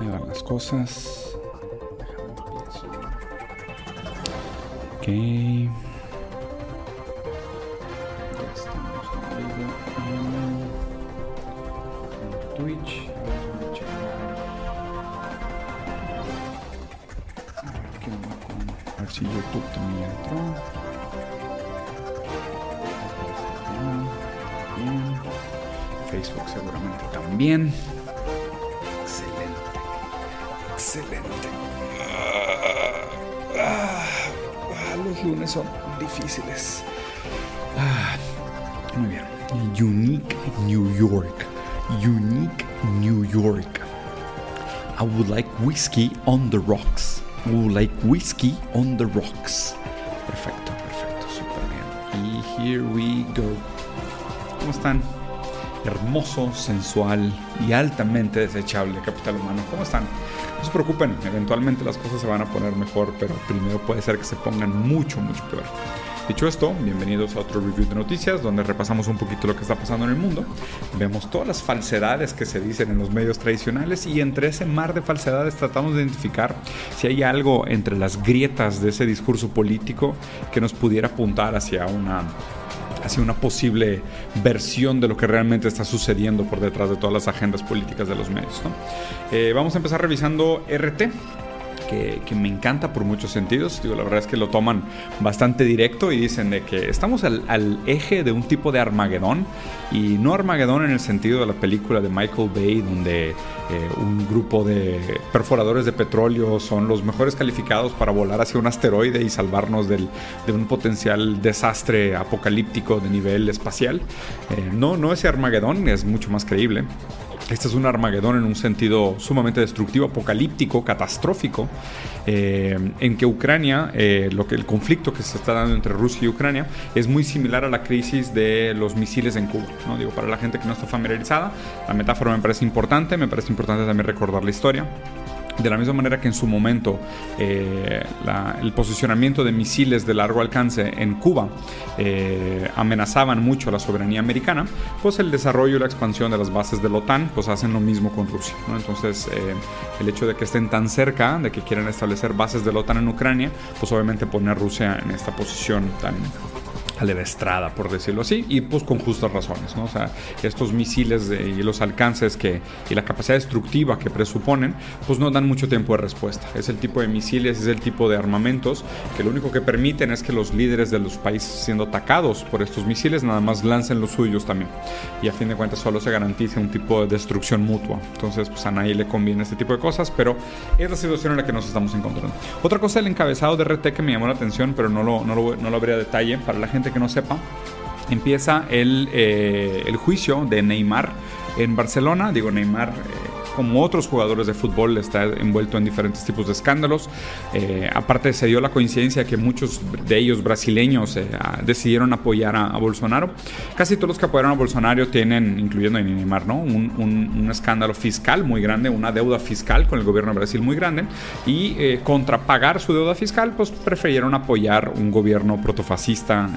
Ahí las cosas. Twitch. Facebook seguramente también. Excelente. Ah, ah, los lunes son difíciles. Ah, muy bien. Unique New York. Unique New York. I would like whiskey on the rocks. I would like whiskey on the rocks. Perfecto, perfecto, súper bien. Y here we go. ¿Cómo están? Hermoso, sensual y altamente desechable capital humano. ¿Cómo están? No se preocupen, eventualmente las cosas se van a poner mejor, pero primero puede ser que se pongan mucho, mucho peor. Dicho esto, bienvenidos a otro review de noticias donde repasamos un poquito lo que está pasando en el mundo. Vemos todas las falsedades que se dicen en los medios tradicionales y entre ese mar de falsedades tratamos de identificar si hay algo entre las grietas de ese discurso político que nos pudiera apuntar hacia una hacia una posible versión de lo que realmente está sucediendo por detrás de todas las agendas políticas de los medios. ¿no? Eh, vamos a empezar revisando RT. Que, me encanta por muchos sentidos. Digo, la verdad es que lo toman bastante directo y dicen de que estamos al, al, eje de un tipo de Armagedón y no Armagedón en el sentido de la película de Michael Bay donde eh, un grupo de perforadores de petróleo son los mejores calificados para volar hacia un asteroide y salvarnos del, de un potencial desastre apocalíptico de nivel espacial. Eh, no, no ese Armagedón es mucho más creíble. Este es un Armagedón en un sentido sumamente destructivo, apocalíptico, catastrófico, eh, en que Ucrania, eh, lo que el conflicto que se está dando entre Rusia y Ucrania es muy similar a la crisis de los misiles en Cuba. ¿no? Digo, para la gente que no está familiarizada, la metáfora me parece importante, me parece importante también recordar la historia. De la misma manera que en su momento eh, el posicionamiento de misiles de largo alcance en Cuba eh, amenazaban mucho la soberanía americana, pues el desarrollo y la expansión de las bases de la OTAN pues hacen lo mismo con Rusia. Entonces eh, el hecho de que estén tan cerca, de que quieran establecer bases de la OTAN en Ucrania, pues obviamente pone a Rusia en esta posición tan alevestrada, por decirlo así, y pues con justas razones, ¿no? O sea, estos misiles de, y los alcances que, y la capacidad destructiva que presuponen, pues no dan mucho tiempo de respuesta. Es el tipo de misiles, es el tipo de armamentos que lo único que permiten es que los líderes de los países siendo atacados por estos misiles nada más lancen los suyos también. Y a fin de cuentas solo se garantiza un tipo de destrucción mutua. Entonces, pues a nadie le conviene este tipo de cosas, pero es la situación en la que nos estamos encontrando. Otra cosa, el encabezado de RT que me llamó la atención, pero no lo, no lo, no lo habría detalle para la gente que no sepa, empieza el, eh, el, juicio de Neymar en Barcelona. Digo, Neymar, eh, como otros jugadores de fútbol, está envuelto en diferentes tipos de escándalos. Eh, aparte, se dio la coincidencia que muchos de ellos brasileños decidieron apoyar a, a, Bolsonaro. Casi todos los que apoyaron a Bolsonaro tienen, incluyendo a Neymar, ¿no? un, un, un, escándalo fiscal muy grande, una deuda fiscal con el gobierno de Brasil muy grande. Y contra pagar su deuda fiscal, pues prefirieron apoyar un gobierno protofascista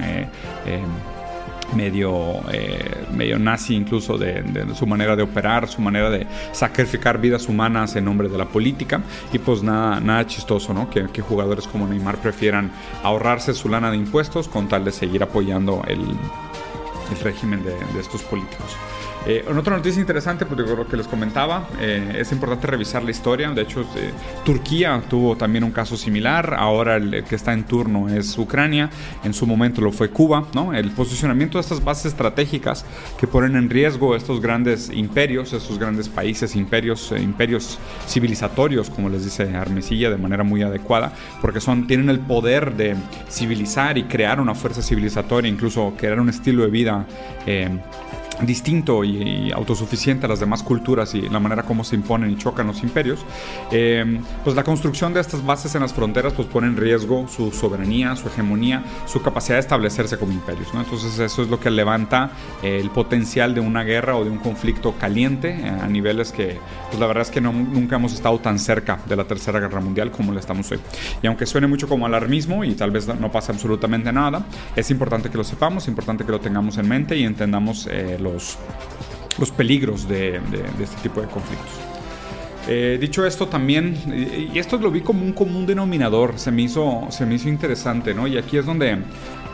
medio, eh, medio nazi incluso de, de, su manera de operar, su manera de sacrificar vidas humanas en nombre de la política y pues nada, nada chistoso, ¿no? Que, que jugadores como Neymar prefieran ahorrarse su lana de impuestos con tal de seguir apoyando el, el régimen de, de estos políticos. Eh, en otra noticia interesante, pues lo que les comentaba, eh, es importante revisar la historia. De hecho, eh, Turquía tuvo también un caso similar. Ahora el que está en turno es Ucrania. En su momento lo fue Cuba. ¿no? El posicionamiento de estas bases estratégicas que ponen en riesgo estos grandes imperios, estos grandes países, imperios, imperios civilizatorios, como les dice Armesilla, de manera muy adecuada, porque son, tienen el poder de civilizar y crear una fuerza civilizatoria, incluso crear un estilo de vida distinto y, y, autosuficiente a las demás culturas y la manera como se imponen y chocan los imperios, eh, pues la construcción de estas bases en las fronteras pues pone en riesgo su soberanía, su hegemonía, su capacidad de establecerse como imperios. ¿no? Entonces eso es lo que levanta eh, el potencial de una guerra o de un conflicto caliente eh, a niveles que pues la verdad es que no, nunca hemos estado tan cerca de la Tercera Guerra Mundial como lo estamos hoy. Y aunque suene mucho como alarmismo y tal vez no pase absolutamente nada, es importante que lo sepamos, es importante que lo tengamos en mente y entendamos los los, los peligros de, de, de, este tipo de conflictos. Eh, dicho esto también, y esto lo vi como un común denominador, se me hizo, se me hizo interesante, ¿no? Y aquí es donde,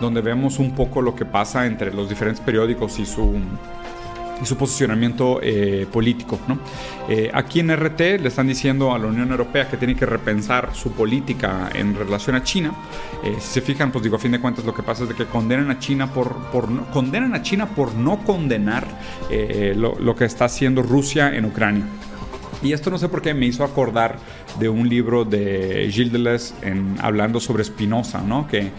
donde vemos un poco lo que pasa entre los diferentes periódicos y su, y su posicionamiento eh, político. ¿no? Eh, aquí en RT le están diciendo a la Unión Europea que tiene que repensar su política en relación a China. Eh, si se fijan, pues digo, a fin de cuentas lo que pasa es de que condenan a China por, por no, condenan a China por no condenar lo, lo que está haciendo Rusia en Ucrania. Y esto no sé por qué me hizo acordar de un libro de Gilles Deleuze en, hablando sobre Spinoza, ¿no? Que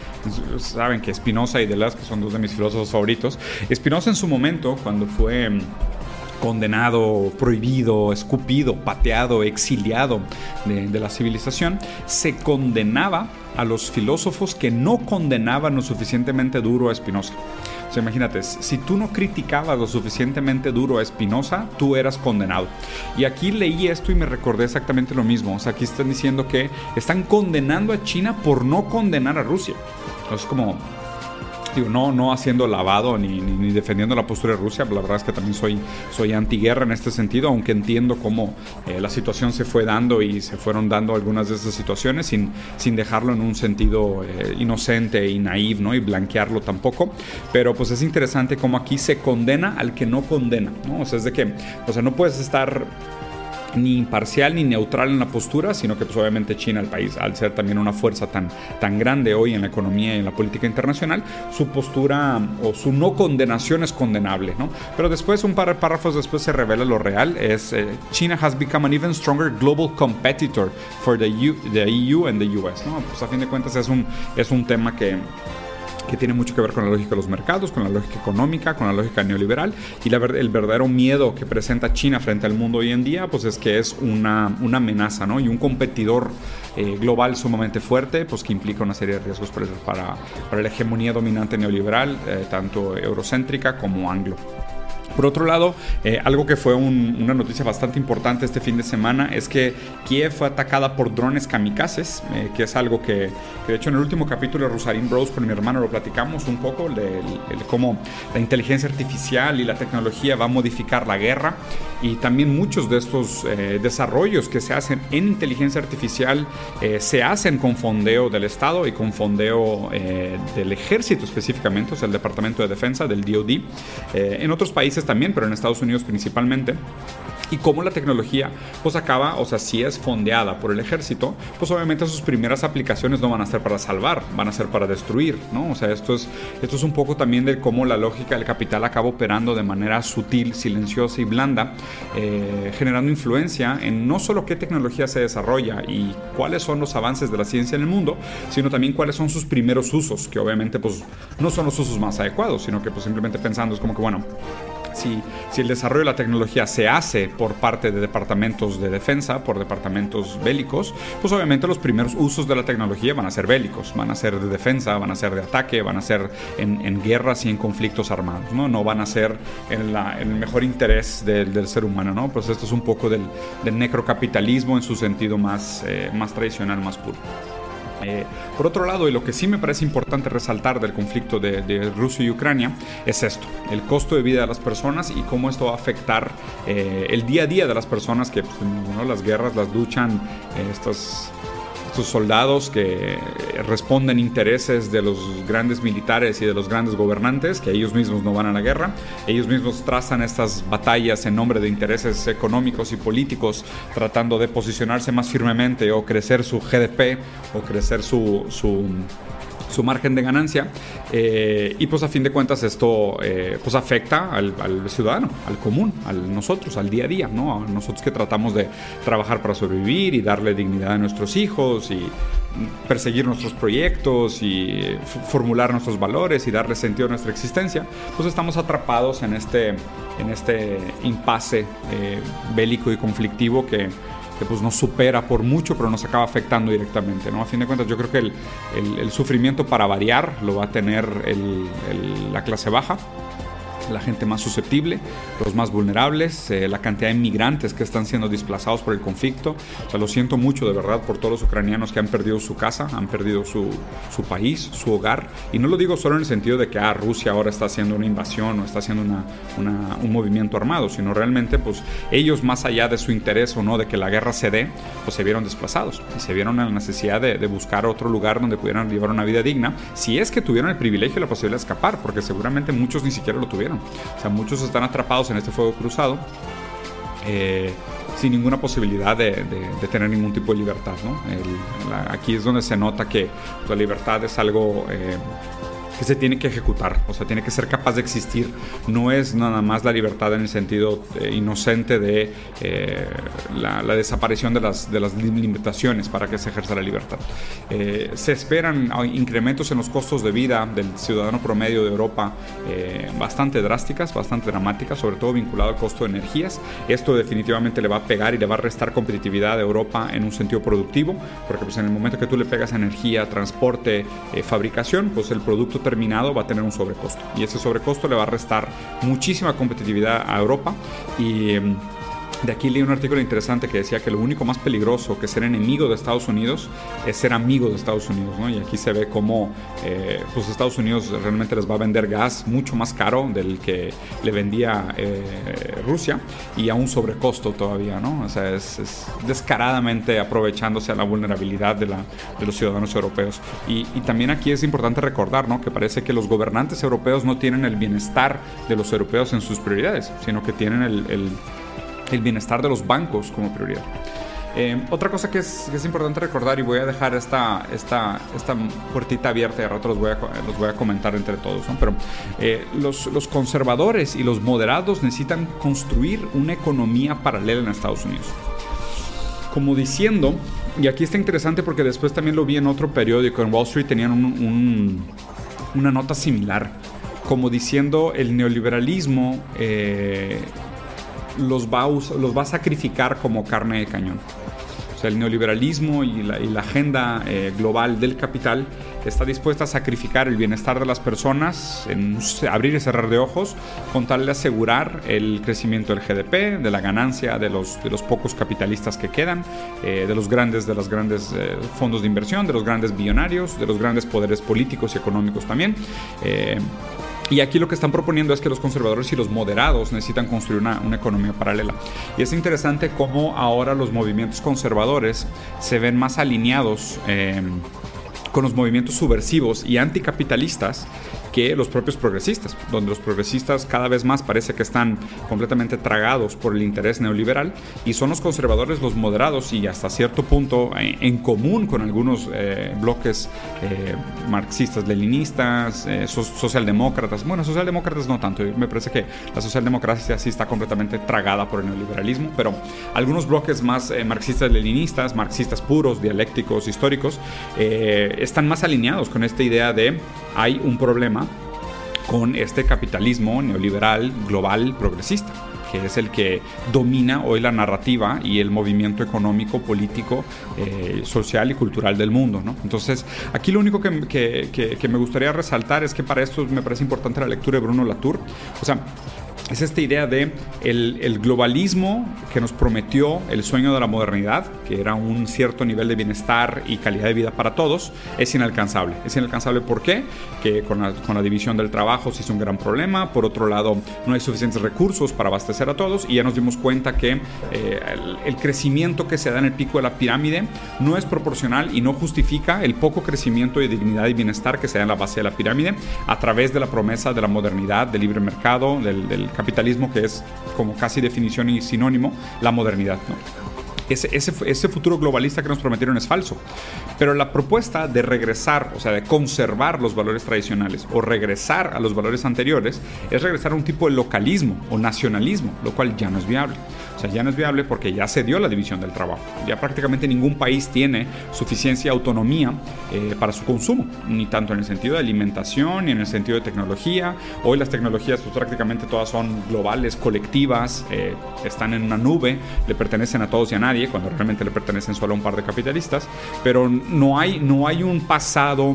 saben que Spinoza y Deleuze, que son dos de mis filósofos favoritos, Spinoza en su momento, cuando fue mm, condenado, prohibido, escupido, pateado, exiliado de, de, la civilización, se condenaba a los filósofos que no condenaban lo suficientemente duro a Spinoza. O sea, imagínate, si tú no criticabas lo suficientemente duro a Espinosa, tú eras condenado. Y aquí leí esto y me recordé exactamente lo mismo. O sea, aquí están diciendo que están condenando a China por no condenar a Rusia. Es como, no, no haciendo lavado ni, ni, defendiendo la postura de Rusia, la verdad es que también soy, soy antiguerra en este sentido, aunque entiendo cómo eh, la situación se fue dando y se fueron dando algunas de esas situaciones sin, sin dejarlo en un sentido eh, inocente y naive, ¿no? Y blanquearlo tampoco. Pero pues es interesante cómo aquí se condena al que no condena, ¿no? O sea, es de que, o sea, no puedes estar ni imparcial ni neutral en la postura, sino que pues obviamente China, el país, al ser también una fuerza tan, tan grande hoy en la economía y en la política internacional, su postura o su no condenación es condenable, ¿no? Pero después, un par de párrafos después se revela lo real, es eh, China has become an even stronger global competitor for the, EU, the EU and the US, ¿no? Pues a fin de cuentas es un, es un tema que que tiene mucho que ver con la lógica de los mercados, con la lógica económica, con la lógica neoliberal. Y la, el verdadero miedo que presenta China frente al mundo hoy en día, pues es que es una, amenaza. Y un competidor eh, global sumamente fuerte, pues que implica una serie de riesgos para, para, para la hegemonía dominante neoliberal, eh, tanto eurocéntrica como anglo. Por otro lado, eh, algo que fue un, una noticia bastante importante este fin de semana es que Kiev fue atacada por drones kamikazes, eh, que es algo que, que, de hecho en el último capítulo de Rosarín Bros con mi hermano lo platicamos un poco, de, cómo la inteligencia artificial y la tecnología va a modificar la guerra y también muchos de estos eh, desarrollos que se hacen en inteligencia artificial se hacen con fondeo del Estado y con fondeo del ejército específicamente, o sea, el Departamento de Defensa, del DoD. en otros países también, pero en Estados Unidos principalmente y cómo la tecnología pues acaba, o sea, si es fondeada por el ejército, pues obviamente sus primeras aplicaciones no van a ser para salvar, van a ser para destruir, ¿no? O sea, esto es, esto es un poco también de cómo la lógica del capital acaba operando de manera sutil, silenciosa y blanda, eh, generando influencia en no solo qué tecnología se desarrolla y cuáles son los avances de la ciencia en el mundo, sino también cuáles son sus primeros usos, que obviamente pues no son los usos más adecuados, sino que pues simplemente pensando es como que, bueno, si, el desarrollo de la tecnología se hace por parte de departamentos de defensa, por departamentos bélicos, pues obviamente los primeros usos de la tecnología van a ser bélicos, van a ser de defensa, van a ser de ataque, van a ser en, guerras y en conflictos armados, ¿no? No van a ser en, el mejor interés del, ser humano, ¿no? Pues esto es un poco del, del necrocapitalismo en su sentido más, eh, más tradicional, más puro. Eh, por otro lado, y lo que sí me parece importante resaltar del conflicto de, Rusia y Ucrania es esto, el costo de vida de las personas y cómo esto va a afectar eh, el día a día de las personas que pues, las guerras las luchan eh, estas estos soldados que responden intereses de los grandes militares y de los grandes gobernantes, que ellos mismos no van a la guerra, ellos mismos trazan estas batallas en nombre de intereses económicos y políticos, tratando de posicionarse más firmemente o crecer su GDP o crecer su, su su margen de ganancia eh, y pues a fin de cuentas esto eh, pues afecta al, ciudadano, al común, a nosotros, al día a día, ¿no? A nosotros que tratamos de trabajar para sobrevivir y darle dignidad a nuestros hijos y perseguir nuestros proyectos y formular nuestros valores y darle sentido a nuestra existencia, pues estamos atrapados en este, en este impasse eh, bélico y conflictivo que que pues nos supera por mucho, pero nos acaba afectando directamente, ¿no? A fin de cuentas, yo creo que el, el, sufrimiento para variar lo va a tener la clase baja, la gente más susceptible, los más vulnerables, eh, la cantidad de migrantes que están siendo desplazados por el conflicto. O sea, lo siento mucho de verdad por todos los ucranianos que han perdido su casa, han perdido su, su país, su hogar. Y no lo digo solo en el sentido de que ah, Rusia ahora está haciendo una invasión o está haciendo una, un movimiento armado, sino realmente pues ellos más allá de su interés o no de que la guerra se dé, pues se vieron desplazados y se vieron en la necesidad de, de buscar otro lugar donde pudieran llevar una vida digna, si es que tuvieron el privilegio y la posibilidad de escapar, porque seguramente muchos ni siquiera lo tuvieron. O sea, muchos están atrapados en este fuego cruzado. Eh, sin ninguna posibilidad de, tener ningún tipo de libertad. aquí es donde se nota que la libertad es algo eh, que se tiene que ejecutar, o sea, tiene que ser capaz de existir. No es nada más la libertad en el sentido eh, inocente de eh, la, desaparición de las, de las limitaciones para que se ejerza la libertad. Eh, se esperan incrementos en los costos de vida del ciudadano promedio de Europa bastante drásticas, bastante dramáticas, sobre todo vinculado al costo de energías. Esto definitivamente le va a pegar y le va a restar competitividad a Europa en un sentido productivo, porque pues en el momento que tú le pegas energía, transporte, fabricación, pues el producto terminado va a tener un sobrecosto. Y ese sobrecosto le va a restar muchísima competitividad a Europa y em, de aquí leí un artículo interesante que decía que lo único más peligroso que ser enemigo de Estados Unidos es ser amigo de Estados Unidos, ¿no? Y aquí se ve cómo eh, pues Estados Unidos realmente les va a vender gas mucho más caro del que le vendía eh, Rusia y a un sobrecosto todavía, ¿no? O sea, es, descaradamente aprovechándose a la vulnerabilidad de, los ciudadanos europeos. Y, también aquí es importante recordar, ¿no? Que parece que los gobernantes europeos no tienen el bienestar de los europeos en sus prioridades, sino que tienen el bienestar de los bancos como prioridad. Eh, otra cosa que es, que es, importante recordar y voy a dejar esta, esta, esta puertita abierta y a rato los voy a, los voy a comentar entre todos, pero eh, los, los, conservadores y los moderados necesitan construir una economía paralela en Estados Unidos. Como diciendo, y aquí está interesante porque después también lo vi en otro periódico, en Wall Street tenían un, una nota similar, como diciendo el neoliberalismo eh, los va, a, los va sacrificar como carne de cañón. O sea, el neoliberalismo y la, agenda eh, global del capital está dispuesta a sacrificar el bienestar de las personas, en abrir y cerrar de ojos, con tal de asegurar el crecimiento del GDP, de la ganancia de los, de los pocos capitalistas que quedan, eh, de los grandes, de los grandes eh, fondos de inversión, de los grandes billonarios, de los grandes poderes políticos y económicos también. Y aquí lo que están proponiendo es que los conservadores y los moderados necesitan construir una, economía paralela. Y es interesante cómo ahora los movimientos conservadores se ven más alineados. Eh, con los movimientos subversivos y anticapitalistas que los propios progresistas, donde los progresistas cada vez más parece que están completamente tragados por el interés neoliberal y son los conservadores los moderados y hasta cierto punto en, común con algunos eh, bloques eh, marxistas, leninistas, eh, socialdemócratas. Bueno, socialdemócratas no tanto, me parece que la socialdemocracia sí está completamente tragada por el neoliberalismo, pero algunos bloques más marxistas, leninistas, marxistas puros, dialécticos, históricos, están más alineados con esta idea de hay un problema con este capitalismo neoliberal global progresista que es el que domina hoy la narrativa y el movimiento económico, político, eh, social y cultural del mundo. ¿no? Entonces, aquí lo único que, que, que, me gustaría resaltar es que para esto me parece importante la lectura de Bruno Latour. O sea, es esta idea de el, globalismo que nos prometió el sueño de la modernidad, que era un cierto nivel de bienestar y calidad de vida para todos, es inalcanzable. Es inalcanzable ¿por qué? Que con la, división del trabajo se hizo un gran problema, por otro lado no hay suficientes recursos para abastecer a todos y ya nos dimos cuenta que eh, el, crecimiento que se da en el pico de la pirámide no es proporcional y no justifica el poco crecimiento y dignidad y bienestar que se da en la base de la pirámide a través de la promesa de la modernidad, del libre mercado, del, del capitalismo, que es como casi definición y sinónimo, la modernidad. Ese, ese, ese, futuro globalista que nos prometieron es falso. Pero la propuesta de regresar, o sea, de conservar los valores tradicionales o regresar a los valores anteriores, es regresar a un tipo de localismo o nacionalismo, lo cual ya no es viable. O sea, ya no es viable porque ya se dio la división del trabajo. Ya prácticamente ningún país tiene suficiencia autonomía eh, para su consumo, ni tanto en el sentido de alimentación ni en el sentido de tecnología. Hoy las tecnologías pues, prácticamente todas son globales, colectivas, eh, están en una nube, le pertenecen a todos y a nadie, cuando realmente le pertenecen solo a un par de capitalistas, pero no hay, no hay un pasado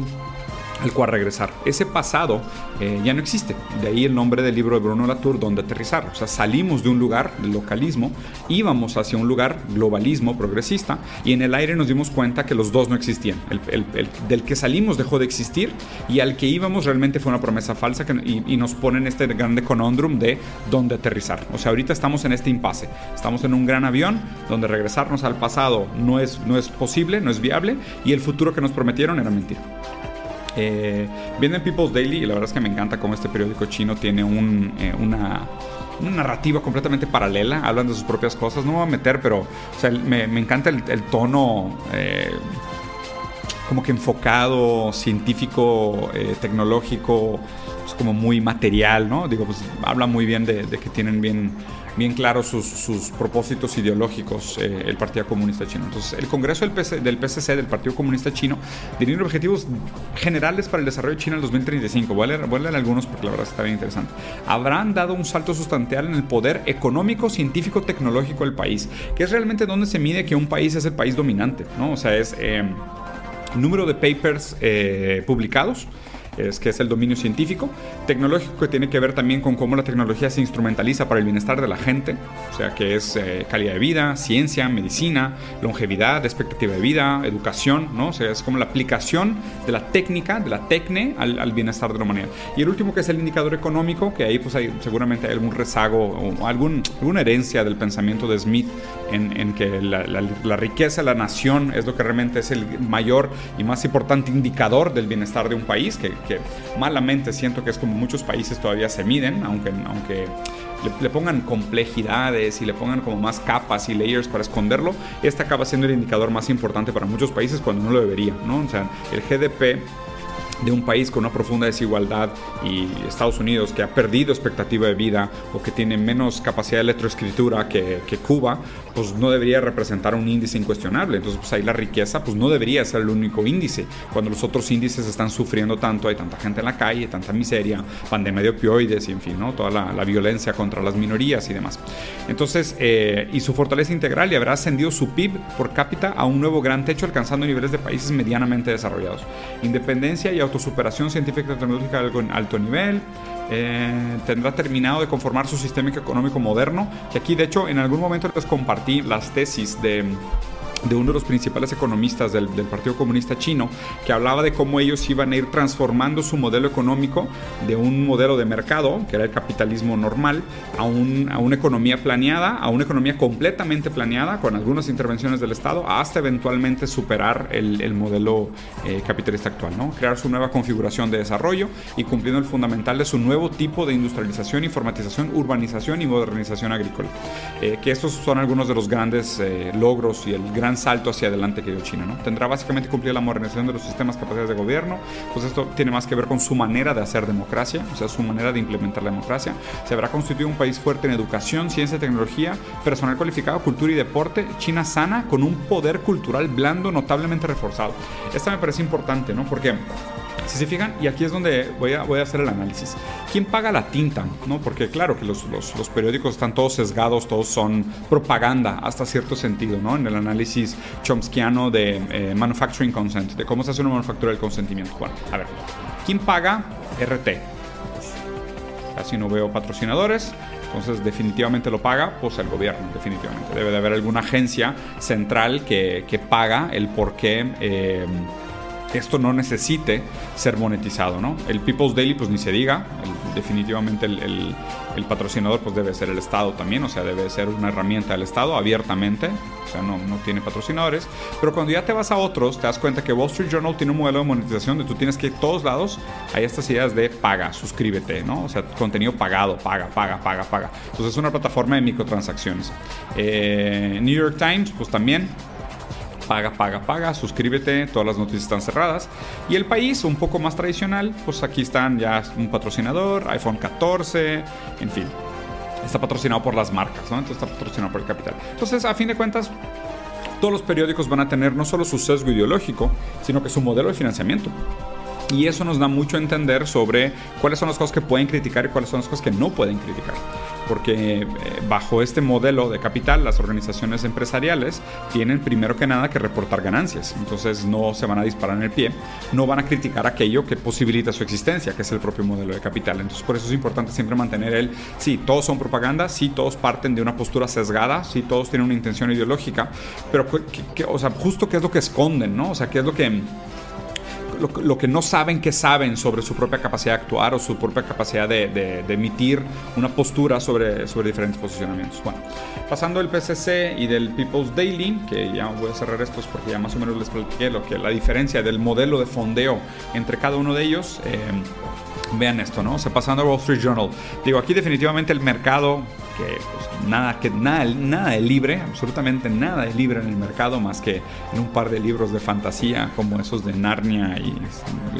al cual regresar. Ese pasado eh, ya no existe. De ahí el nombre del libro de Bruno Latour, donde aterrizar. O sea, salimos de un lugar de localismo, íbamos hacia un lugar globalismo, progresista, y en el aire nos dimos cuenta que los dos no existían. El, del que salimos dejó de existir y al que íbamos realmente fue una promesa falsa que, y, nos ponen este grande conundrum de dónde aterrizar. O sea, ahorita estamos en este impasse. Estamos en un gran avión donde regresarnos al pasado no es, no es posible, no es viable, y el futuro que nos prometieron era mentira. Eh, viene en People's Daily y la verdad es que me encanta cómo este periódico chino tiene eh, una, narrativa completamente paralela, hablan de sus propias cosas, no me voy a meter, pero me, encanta el, tono eh, como que enfocado, científico, eh, tecnológico, pues como muy material, ¿no? Digo, pues habla muy bien de que tienen bien bien claros sus, propósitos ideológicos eh, el Partido Comunista Chino. Entonces, el Congreso del, del PCC, del Partido Comunista Chino, tiene objetivos generales para el desarrollo de China en el 2035. Voy a, leer, voy a leer algunos porque la verdad está bien interesante. Habrán dado un salto sustancial en el poder económico, científico, tecnológico del país, que es realmente donde se mide que un país es el país dominante, ¿no? O sea, es eh, número de papers eh, publicados es que es el dominio científico, tecnológico que tiene que ver también con cómo la tecnología se instrumentaliza para el bienestar de la gente, o sea que es eh, calidad de vida, ciencia, medicina, longevidad, expectativa de vida, educación, ¿no? O sea, es como la aplicación de la técnica, de la tecne al, bienestar de la humanidad. Y el último que es el indicador económico, que ahí pues hay, seguramente hay algún rezago o algún, alguna herencia del pensamiento de Smith en, que la, riqueza de la nación es lo que realmente es el mayor y más importante indicador del bienestar de un país, que, que malamente siento que es como muchos países todavía se miden, aunque, aunque le, pongan complejidades y le pongan como más capas y layers para esconderlo, este acaba siendo el indicador más importante para muchos países cuando no lo debería, ¿no? O sea, el GDP de un país con una profunda desigualdad y Estados Unidos que ha perdido expectativa de vida o que tiene menos capacidad de electroescritura que, que, Cuba, pues no debería representar un índice incuestionable. Entonces, pues ahí la riqueza pues no debería ser el único índice. Cuando los otros índices están sufriendo tanto, hay tanta gente en la calle, tanta miseria, pandemia de opioides y en fin, ¿no? toda la, violencia contra las minorías y demás. Entonces, eh, y su fortaleza integral y habrá ascendido su PIB por cápita a un nuevo gran techo alcanzando niveles de países medianamente desarrollados. Independencia y autosuperación científica y tecnológica de alto nivel. Eh, tendrá terminado de conformar su sistema económico moderno, que aquí de hecho en algún momento les compartí las tesis de de uno de los principales economistas del, Partido Comunista Chino, que hablaba de cómo ellos iban a ir transformando su modelo económico de un modelo de mercado, que era el capitalismo normal, a, un, a una economía planeada, a una economía completamente planeada, con algunas intervenciones del Estado, hasta eventualmente superar el, el modelo eh, capitalista actual, ¿no? crear su nueva configuración de desarrollo y cumpliendo el fundamental de su nuevo tipo de industrialización, informatización, urbanización y modernización agrícola. Eh, que estos son algunos de los grandes eh, logros y el gran salto hacia adelante que dio China. ¿no? Tendrá básicamente cumplir la modernización de los sistemas capacidades de gobierno, pues esto tiene más que ver con su manera de hacer democracia, o sea, su manera de implementar la democracia. Se habrá constituido un país fuerte en educación, ciencia, tecnología, personal cualificado, cultura y deporte, China sana con un poder cultural blando notablemente reforzado. Esta me parece importante, ¿no? Porque si se fijan, y aquí es donde voy a, voy a hacer el análisis. ¿Quién paga la tinta? ¿No? Porque claro que los, los, periódicos están todos sesgados, todos son propaganda hasta cierto sentido, ¿no? En el análisis chomskiano de eh, manufacturing consent, de cómo se hace una manufactura del consentimiento. Bueno, a ver, ¿quién paga RT? Casi no veo patrocinadores. Entonces, definitivamente lo paga, pues el gobierno, definitivamente. Debe de haber alguna agencia central que, que paga el por qué eh, esto no necesite ser monetizado, ¿no? El People's Daily, pues ni se diga, definitivamente el, patrocinador pues debe ser el Estado también, o sea, debe ser una herramienta del Estado abiertamente, o sea, no, no tiene patrocinadores, pero cuando ya te vas a otros, te das cuenta que Wall Street Journal tiene un modelo de monetización donde tú tienes que ir a todos lados, hay estas ideas de paga, suscríbete, ¿no? O sea, contenido pagado, paga, paga, paga, paga. Entonces es una plataforma de microtransacciones. Eh, New York Times, pues también paga, paga, paga, suscríbete, todas las noticias están cerradas. Y el país, un poco más tradicional, pues aquí están ya un patrocinador, iPhone 14, en fin. Está patrocinado por las marcas, ¿no? Entonces está patrocinado por el capital. Entonces, a fin de cuentas, todos los periódicos van a tener no solo su sesgo ideológico, sino que su modelo de financiamiento. Y eso nos da mucho a entender sobre cuáles son las cosas que pueden criticar y cuáles son las cosas que no pueden criticar. porque eh, bajo este modelo de capital las organizaciones empresariales tienen primero que nada que reportar ganancias, entonces no se van a disparar en el pie, no van a criticar aquello que posibilita su existencia, que es el propio modelo de capital. Entonces por eso es importante siempre mantener el, sí, todos son propaganda, sí, todos parten de una postura sesgada, sí, todos tienen una intención ideológica, pero, o sea, justo qué es lo que esconden, ¿no? O sea, qué es lo que lo, que no saben que saben sobre su propia capacidad de actuar o su propia capacidad de, emitir una postura sobre, sobre diferentes posicionamientos. Bueno, pasando del PCC y del People's Daily, que ya voy a cerrar estos porque ya más o menos les platiqué lo que la diferencia del modelo de fondeo entre cada uno de ellos. Eh, vean esto, ¿no? O sea, pasando a Wall Street Journal. Digo, aquí definitivamente el mercado que pues, nada, que nada, nada de libre, absolutamente nada de libre en el mercado más que en un par de libros de fantasía como esos de Narnia y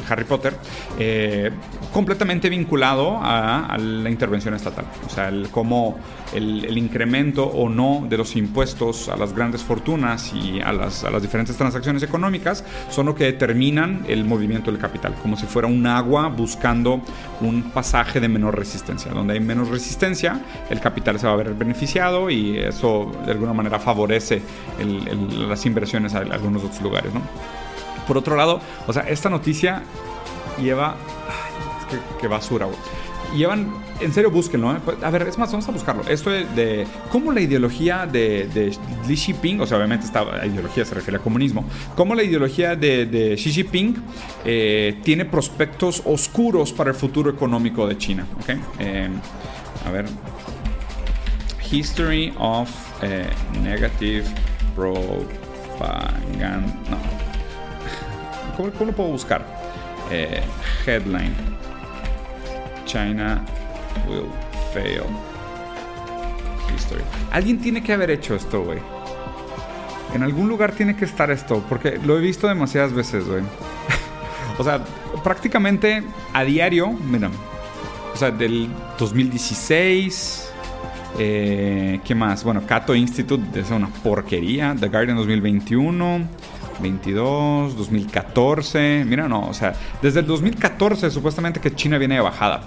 Harry Potter, eh, completamente vinculado a, la intervención estatal. O sea, el, cómo el, incremento o no de los impuestos a las grandes fortunas y a las, a las diferentes transacciones económicas son lo que determinan el movimiento del capital, como si fuera un agua buscando un pasaje de menor resistencia. Donde hay menos resistencia, el capital se va a ver beneficiado y eso de alguna manera favorece las inversiones a, algunos otros lugares. ¿no? Por otro lado, o sea, esta noticia lleva... Qué, basura, llevan, en serio, búsquenlo. ¿eh? A ver, es más, vamos a buscarlo. Esto de, cómo la ideología de, de, Xi Jinping, o sea, obviamente esta ideología se refiere al comunismo, cómo la ideología de, Xi Jinping eh, tiene prospectos oscuros para el futuro económico de China. ¿okay? Eh, a ver, History of eh, Negative Propaganda. No. ¿Cómo, lo puedo buscar? Eh, headline. China will fail. History. Alguien tiene que haber hecho esto, güey. En algún lugar tiene que estar esto, porque lo he visto demasiadas veces, güey. o sea, prácticamente a diario, mira, o sea, del 2016, eh, ¿Qué más? Bueno, Cato Institute es una porquería. The Guardian 2021, 22, 2014. Mira, no, o sea, desde el 2014 supuestamente que China viene de bajada.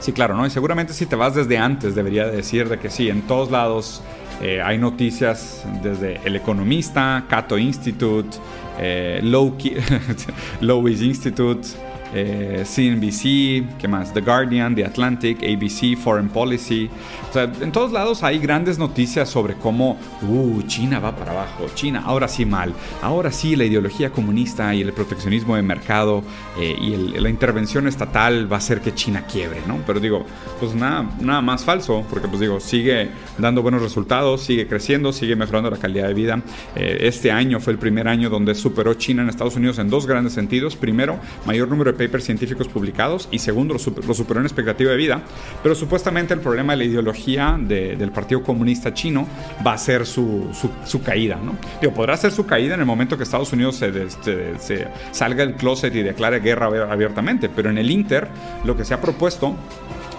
Sí, claro, ¿no? Y seguramente si te vas desde antes debería decir de que sí, en todos lados eh, hay noticias desde El Economista, Cato Institute, eh, Lowies Institute eh, CNBC, ¿qué más? The Guardian, The Atlantic, ABC, Foreign Policy. O sea, en todos lados hay grandes noticias sobre cómo, uh, China va para abajo, China ahora sí mal, ahora sí la ideología comunista y el proteccionismo de mercado eh, y la intervención estatal va a hacer que China quiebre, ¿no? Pero digo, pues nada, nada más falso, porque pues digo, sigue dando buenos resultados, sigue creciendo, sigue mejorando la calidad de vida. Eh, este año fue el primer año donde superó China en Estados Unidos en dos grandes sentidos. Primero, mayor número de papers científicos publicados y segundo, lo, superó en expectativa de vida. Pero supuestamente el problema de la ideología del Partido Comunista Chino va a ser su, su, caída. ¿no? Digo, podrá ser su caída en el momento que Estados Unidos se, se salga del closet y declare guerra abiertamente, pero en el Inter lo que se ha propuesto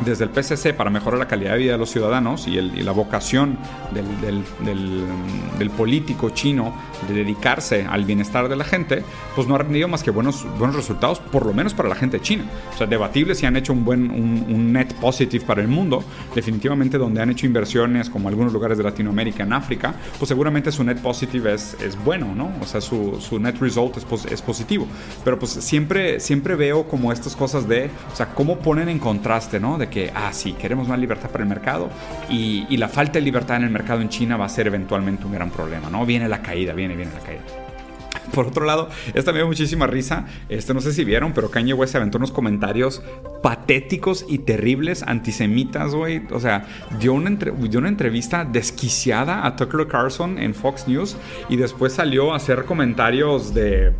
desde el PCC para mejorar la calidad de vida de los ciudadanos y, la vocación del, político chino de dedicarse al bienestar de la gente, pues no ha rendido más que buenos, buenos resultados, por lo menos para la gente china. O sea, debatible si han hecho un buen un, net positive para el mundo. Definitivamente donde han hecho inversiones, como algunos lugares de Latinoamérica, en África, pues seguramente su net positive es, es bueno, ¿no? O sea, su, su net result es, es positivo. Pero pues siempre, siempre veo como estas cosas de, o sea, cómo ponen en contraste, ¿no? Que, ah, sí, queremos más libertad para el mercado y, y la falta de libertad en el mercado en China va a ser eventualmente un gran problema, ¿no? Viene la caída, viene, viene la caída. Por otro lado, esta me dio muchísima risa. Este, no sé si vieron, pero Kanye West se aventó unos comentarios patéticos y terribles antisemitas, güey. O sea, dio una, dio una entrevista desquiciada a Tucker Carlson en Fox News y después salió a hacer comentarios de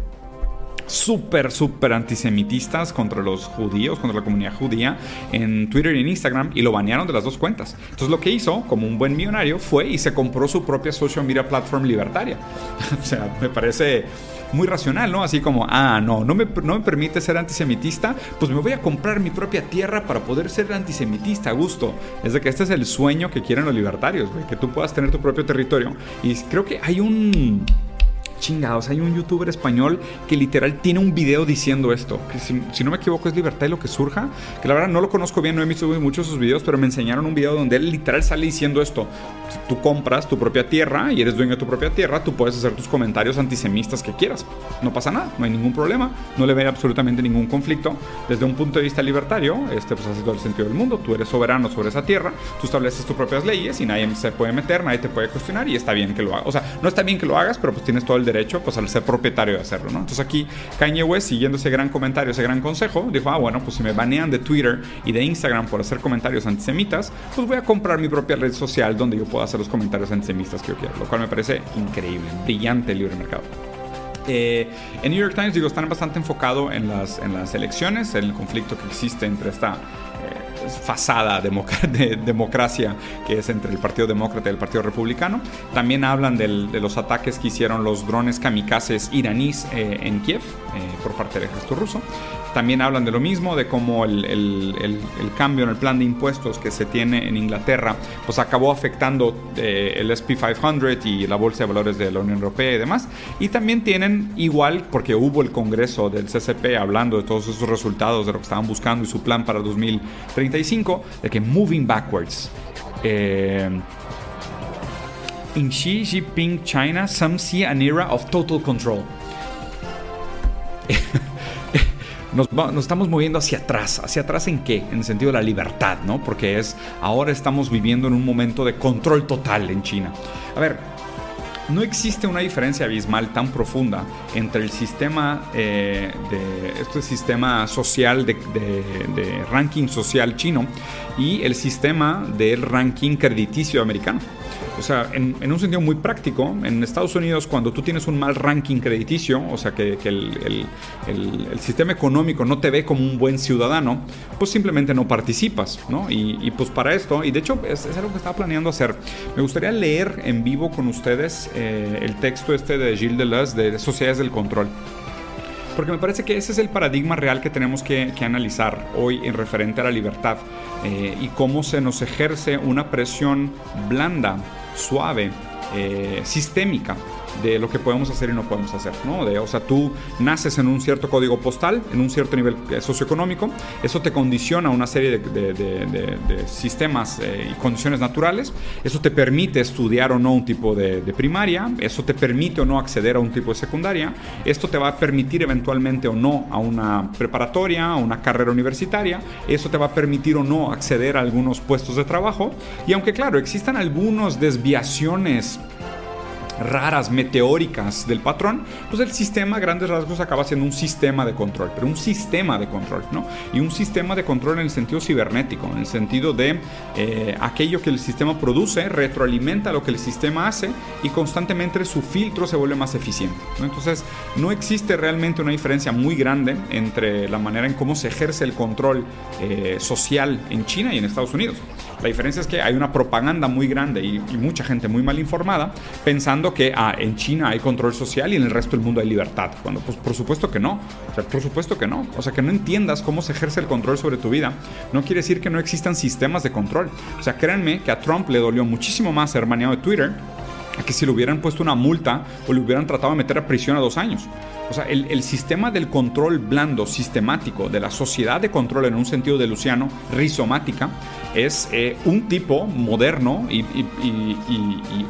súper, súper antisemitistas contra los judíos, contra la comunidad judía en Twitter y en Instagram y lo banearon de las dos cuentas. Entonces lo que hizo, como un buen millonario, fue y se compró su propia social media platform libertaria. o sea, me parece muy racional, ¿no? Así como, ah, no, no me, no me permite ser antisemitista, pues me voy a comprar mi propia tierra para poder ser antisemitista a gusto. Es de que este es el sueño que quieren los libertarios, que tú puedas tener tu propio territorio. Y creo que hay un chingados, hay un youtuber español que literal tiene un video diciendo esto, que si, no me equivoco es Libertad y lo que surja, que la verdad no lo conozco bien, no he visto muchos de sus videos, pero me enseñaron un video donde él literal sale diciendo esto, si tú compras tu propia tierra y eres dueño de tu propia tierra, tú puedes hacer tus comentarios antisemitas que quieras, no pasa nada, no hay ningún problema, no le ve absolutamente ningún conflicto, desde un punto de vista libertario, este pues hace todo el sentido del mundo, tú eres soberano sobre esa tierra, tú estableces tus propias leyes y nadie se puede meter, nadie te puede cuestionar y está bien que lo hagas, o sea, no está bien que lo hagas, pero pues tienes todo el derecho pues al ser propietario de hacerlo. Entonces aquí Kanye West, siguiendo ese gran comentario, ese gran consejo, dijo, ah, bueno, pues si me banean de Twitter y de Instagram por hacer comentarios antisemitas, pues voy a comprar mi propia red social donde yo pueda hacer los comentarios antisemitas que yo quiera, lo cual me parece increíble, brillante el libre mercado. Eh, en New York Times, digo, están bastante enfocados en las, en las elecciones, en el conflicto que existe entre esta fasada de democracia que es entre el Partido Demócrata y el Partido Republicano. También hablan de los ataques que hicieron los drones kamikazes iraníes eh, en Kiev eh, por parte del ejército ruso. También hablan de lo mismo, de cómo el, cambio en el plan de impuestos que se tiene en Inglaterra, pues acabó afectando eh, el SP500 y la Bolsa de Valores de la Unión Europea y demás. Y también tienen igual, porque hubo el Congreso del CCP hablando de todos esos resultados, de lo que estaban buscando y su plan para 2035, de que moving backwards. Eh, in Xi Jinping China, some see an era of total control. nos, estamos moviendo hacia atrás. ¿Hacia atrás en qué? En el sentido de la libertad, ¿no? Porque es, ahora estamos viviendo en un momento de control total en China. A ver, no existe una diferencia abismal tan profunda entre el sistema eh, de este sistema social de, de, ranking social chino y el sistema del ranking crediticio americano. O sea, en, un sentido muy práctico, en Estados Unidos cuando tú tienes un mal ranking crediticio, o sea que, el, sistema económico no te ve como un buen ciudadano, pues simplemente no participas, ¿no? Y, pues para esto, y de hecho es, algo que estaba planeando hacer, me gustaría leer en vivo con ustedes eh, el texto este de Gilles Deleuze de Sociedades del Control. Porque me parece que ese es el paradigma real que tenemos que, analizar hoy en referente a la libertad eh, y cómo se nos ejerce una presión blanda suave, eh, sistémica de lo que podemos hacer y no podemos hacer, ¿no? De, o sea, tú naces en un cierto código postal, en un cierto nivel eh, socioeconómico, eso te condiciona a una serie de, sistemas eh, y condiciones naturales, eso te permite estudiar o no un tipo de, primaria, eso te permite o no acceder a un tipo de secundaria, esto te va a permitir eventualmente o no a una preparatoria, a una carrera universitaria, eso te va a permitir o no acceder a algunos puestos de trabajo, y aunque claro, existan algunas desviaciones raras, meteóricas del patrón, pues el sistema a grandes rasgos acaba siendo un sistema de control, pero un sistema de control, ¿no? Y un sistema de control en el sentido cibernético, en el sentido de eh, aquello que el sistema produce, retroalimenta lo que el sistema hace y constantemente su filtro se vuelve más eficiente. Entonces, no existe realmente una diferencia muy grande entre la manera en cómo se ejerce el control eh, social en China y en Estados Unidos. La diferencia es que hay una propaganda muy grande y, mucha gente muy mal informada pensando que ah, en China hay control social y en el resto del mundo hay libertad. Cuando, pues por supuesto que no. O sea, por supuesto que no. O sea, que no entiendas cómo se ejerce el control sobre tu vida no quiere decir que no existan sistemas de control. O sea, créanme que a Trump le dolió muchísimo más ser baneado de Twitter que si le hubieran puesto una multa o le hubieran tratado de meter a prisión a dos años. O sea, el, sistema del control blando sistemático, de la sociedad de control en un sentido de Luciano, rizomática, es eh, un tipo moderno y,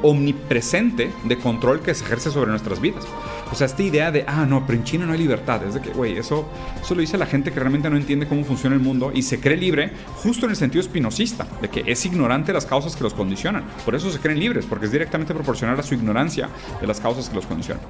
omnipresente de control que se ejerce sobre nuestras vidas. O sea, esta idea de, ah, no, pero en China no hay libertad, es de que, güey, eso, eso lo dice la gente que realmente no entiende cómo funciona el mundo y se cree libre justo en el sentido espinosista, de que es ignorante las causas que los condicionan. Por eso se creen libres, porque es directamente proporcional a su ignorancia de las causas que los condicionan.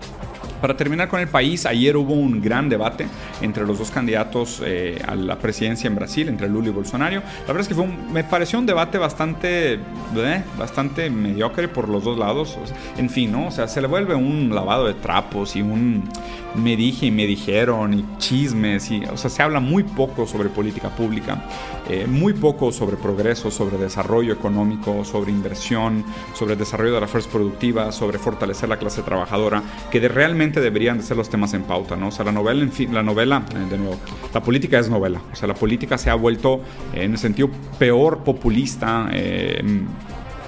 Para terminar con el país, ayer hubo un gran debate entre los dos candidatos eh, a la presidencia en Brasil, entre Lula y Bolsonaro. La verdad es que fue me pareció un debate bastante, eh, bastante mediocre por los dos lados. en fin, ¿no? O sea, se le vuelve un lavado de trapos y un me dije y me dijeron y chismes. Y, o sea, se habla muy poco sobre política pública, eh, muy poco sobre progreso, sobre desarrollo económico, sobre inversión, sobre desarrollo de las fuerzas productivas, sobre fortalecer la clase trabajadora, que de realmente deberían de ser los temas en pauta, ¿no? O sea, la novela, en fin, la novela, eh, de nuevo, la política es novela. O sea, la política se ha vuelto, en el sentido peor, populista, eh,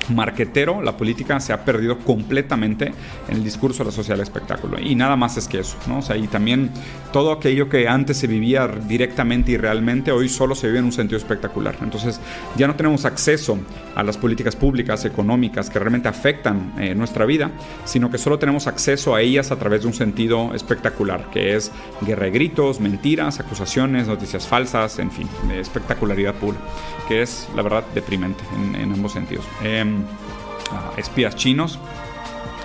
marquetero, la política se ha perdido completamente en el discurso de la sociedad del espectáculo. Y nada más es que eso, ¿no? O sea, y también todo aquello que antes se vivía directamente y realmente, hoy solo se vive en un sentido espectacular. Entonces, ya no tenemos acceso a las políticas públicas, económicas, que realmente afectan eh, nuestra vida, sino que solo tenemos acceso a ellas a través de un sentido espectacular, que es guerra gritos, mentiras, acusaciones, noticias falsas, en fin, espectacularidad pura, que es, la verdad, deprimente en, ambos sentidos. Em, espías chinos,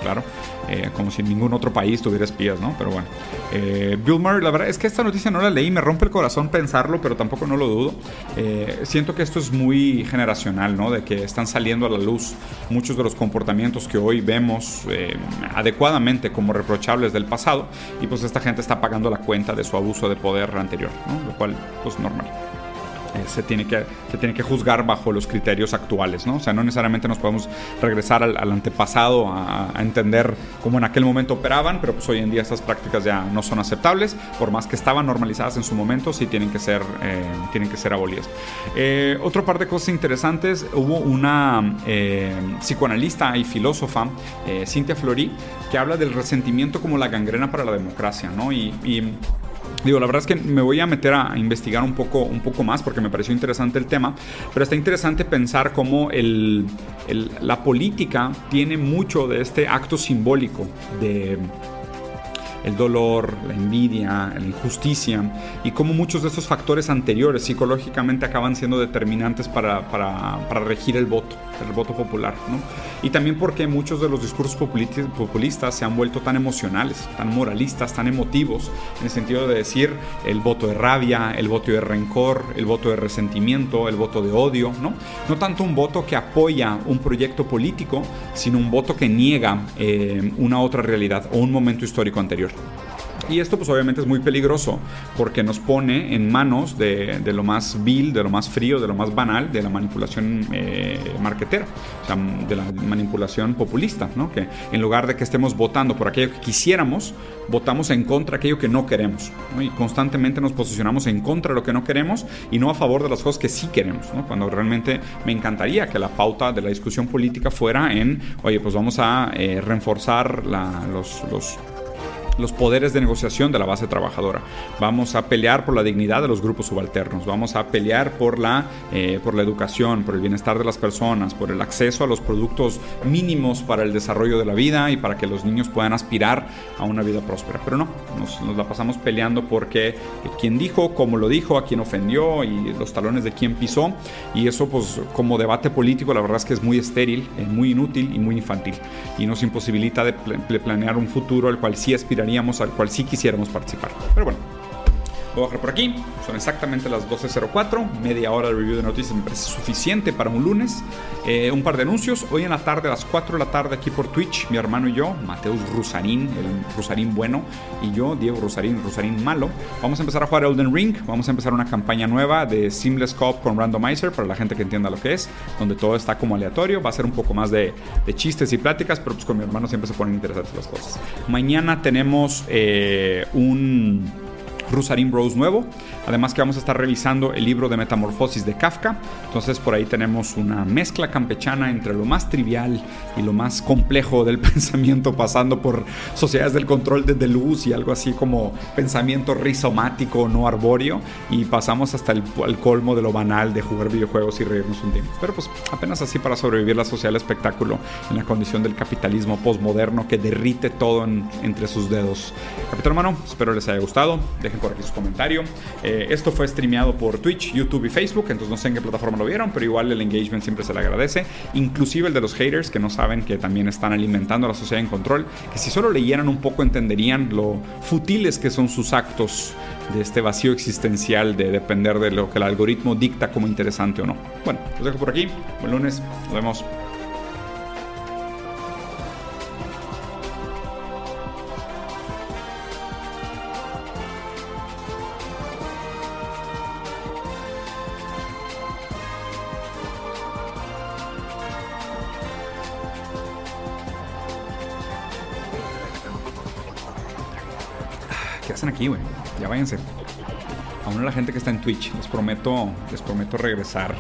claro. Eh, como si ningún otro país tuviera espías, ¿no? Pero bueno. Eh, Bill Murray, la verdad es que esta noticia no la leí, me rompe el corazón pensarlo, pero tampoco no lo dudo. Eh, siento que esto es muy generacional, ¿no? De que están saliendo a la luz muchos de los comportamientos que hoy vemos adecuadamente como reprochables del pasado, y pues esta gente está pagando la cuenta de su abuso de poder anterior, ¿no? Lo cual, pues normal. Eh, se, tiene que, se tiene que juzgar bajo los criterios actuales, ¿no? O sea, no necesariamente nos podemos regresar al, antepasado a, entender cómo en aquel momento operaban, pero pues hoy en día estas prácticas ya no son aceptables, por más que estaban normalizadas en su momento, sí tienen que ser, eh, tienen que ser abolidas. Eh, otro par de cosas interesantes, hubo una psicoanalista y filósofa, Cynthia Flori, que habla del resentimiento como la gangrena para la democracia, ¿no? Digo, la verdad es que me voy a meter a investigar un poco, un poco más porque me pareció interesante el tema, pero está interesante pensar cómo la política tiene mucho de este acto simbólico de el dolor, la envidia, la injusticia y cómo muchos de esos factores anteriores psicológicamente acaban siendo determinantes para, para, para regir el voto, el voto popular. ¿no? Y también porque muchos de los discursos populistas se han vuelto tan emocionales, tan moralistas, tan emotivos, en el sentido de decir el voto de rabia, el voto de rencor, el voto de resentimiento, el voto de odio, ¿no? No tanto un voto que apoya un proyecto político, sino un voto que niega eh, una otra realidad o un momento histórico anterior. Y esto pues obviamente es muy peligroso porque nos pone en manos de, lo más vil, de lo más frío, de lo más banal, de la manipulación eh, marketera, o sea, de la manipulación populista, ¿no? Que en lugar de que estemos votando por aquello que quisiéramos, votamos en contra de aquello que no queremos, Y constantemente nos posicionamos en contra de lo que no queremos y no a favor de las cosas que sí queremos, Cuando realmente me encantaría que la pauta de la discusión política fuera en, oye, pues vamos a eh, reforzar los, los los poderes de negociación de la base trabajadora. Vamos a pelear por la dignidad de los grupos subalternos. Vamos a pelear por la, eh, por la educación, por el bienestar de las personas, por el acceso a los productos mínimos para el desarrollo de la vida y para que los niños puedan aspirar a una vida próspera. Pero no, nos, la pasamos peleando porque eh, dijo, cómo lo dijo, a quién ofendió y los talones de quién pisó. Y eso, pues, como debate político, la verdad es que es muy estéril, eh, muy inútil y muy infantil. Y nos imposibilita de planear un futuro al cual sí al cual sí quisiéramos participar. Pero bueno, Voy a bajar por aquí. Son exactamente las 12.04. Media hora de review de noticias me parece suficiente para un lunes. Eh, un par de anuncios. Hoy en la tarde, a las 4 de la tarde, aquí por Twitch, mi hermano y yo, Mateus Rusarín, el Rusarín bueno, y yo, Diego Rusarín, Rusarín malo, vamos a empezar a jugar Elden Ring. Vamos a empezar una campaña nueva de Seamless Cop con Randomizer para la gente que entienda lo que es, donde todo está como aleatorio. Va a ser un poco más de, chistes y pláticas, pero pues con mi hermano siempre se ponen interesantes las cosas. Mañana tenemos eh, un Rusarín Bros nuevo. Además que vamos a estar revisando el libro de Metamorfosis de Kafka. Entonces por ahí tenemos una mezcla campechana entre lo más trivial y lo más complejo del pensamiento, pasando por sociedades del control de luz y algo así como pensamiento rizomático, no arbóreo. Y pasamos hasta el, colmo de lo banal de jugar videojuegos y reírnos un tiempo. Pero pues apenas así para sobrevivir la social espectáculo en la condición del capitalismo postmoderno que derrite todo entre sus dedos. Capitán hermano, espero les haya gustado. Por aquí su comentario. Eh, esto fue streameado por Twitch, YouTube y Facebook, entonces no sé en qué plataforma lo vieron, pero igual el engagement siempre se le agradece. Inclusive el de los haters, que no saben que también están alimentando a la sociedad en control, que si solo leyeran un poco entenderían lo futiles que son sus actos de este vacío existencial de depender de lo que el algoritmo dicta como interesante o no. Bueno, los dejo por aquí. Buen lunes. Nos vemos. Váyanse. A una de la gente que está en Twitch, les prometo, les prometo regresar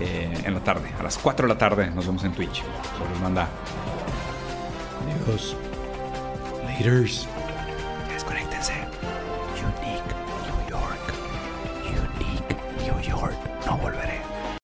eh, en la tarde. A las 4 de la tarde nos vemos en Twitch. Se los manda. Adiós. Laters.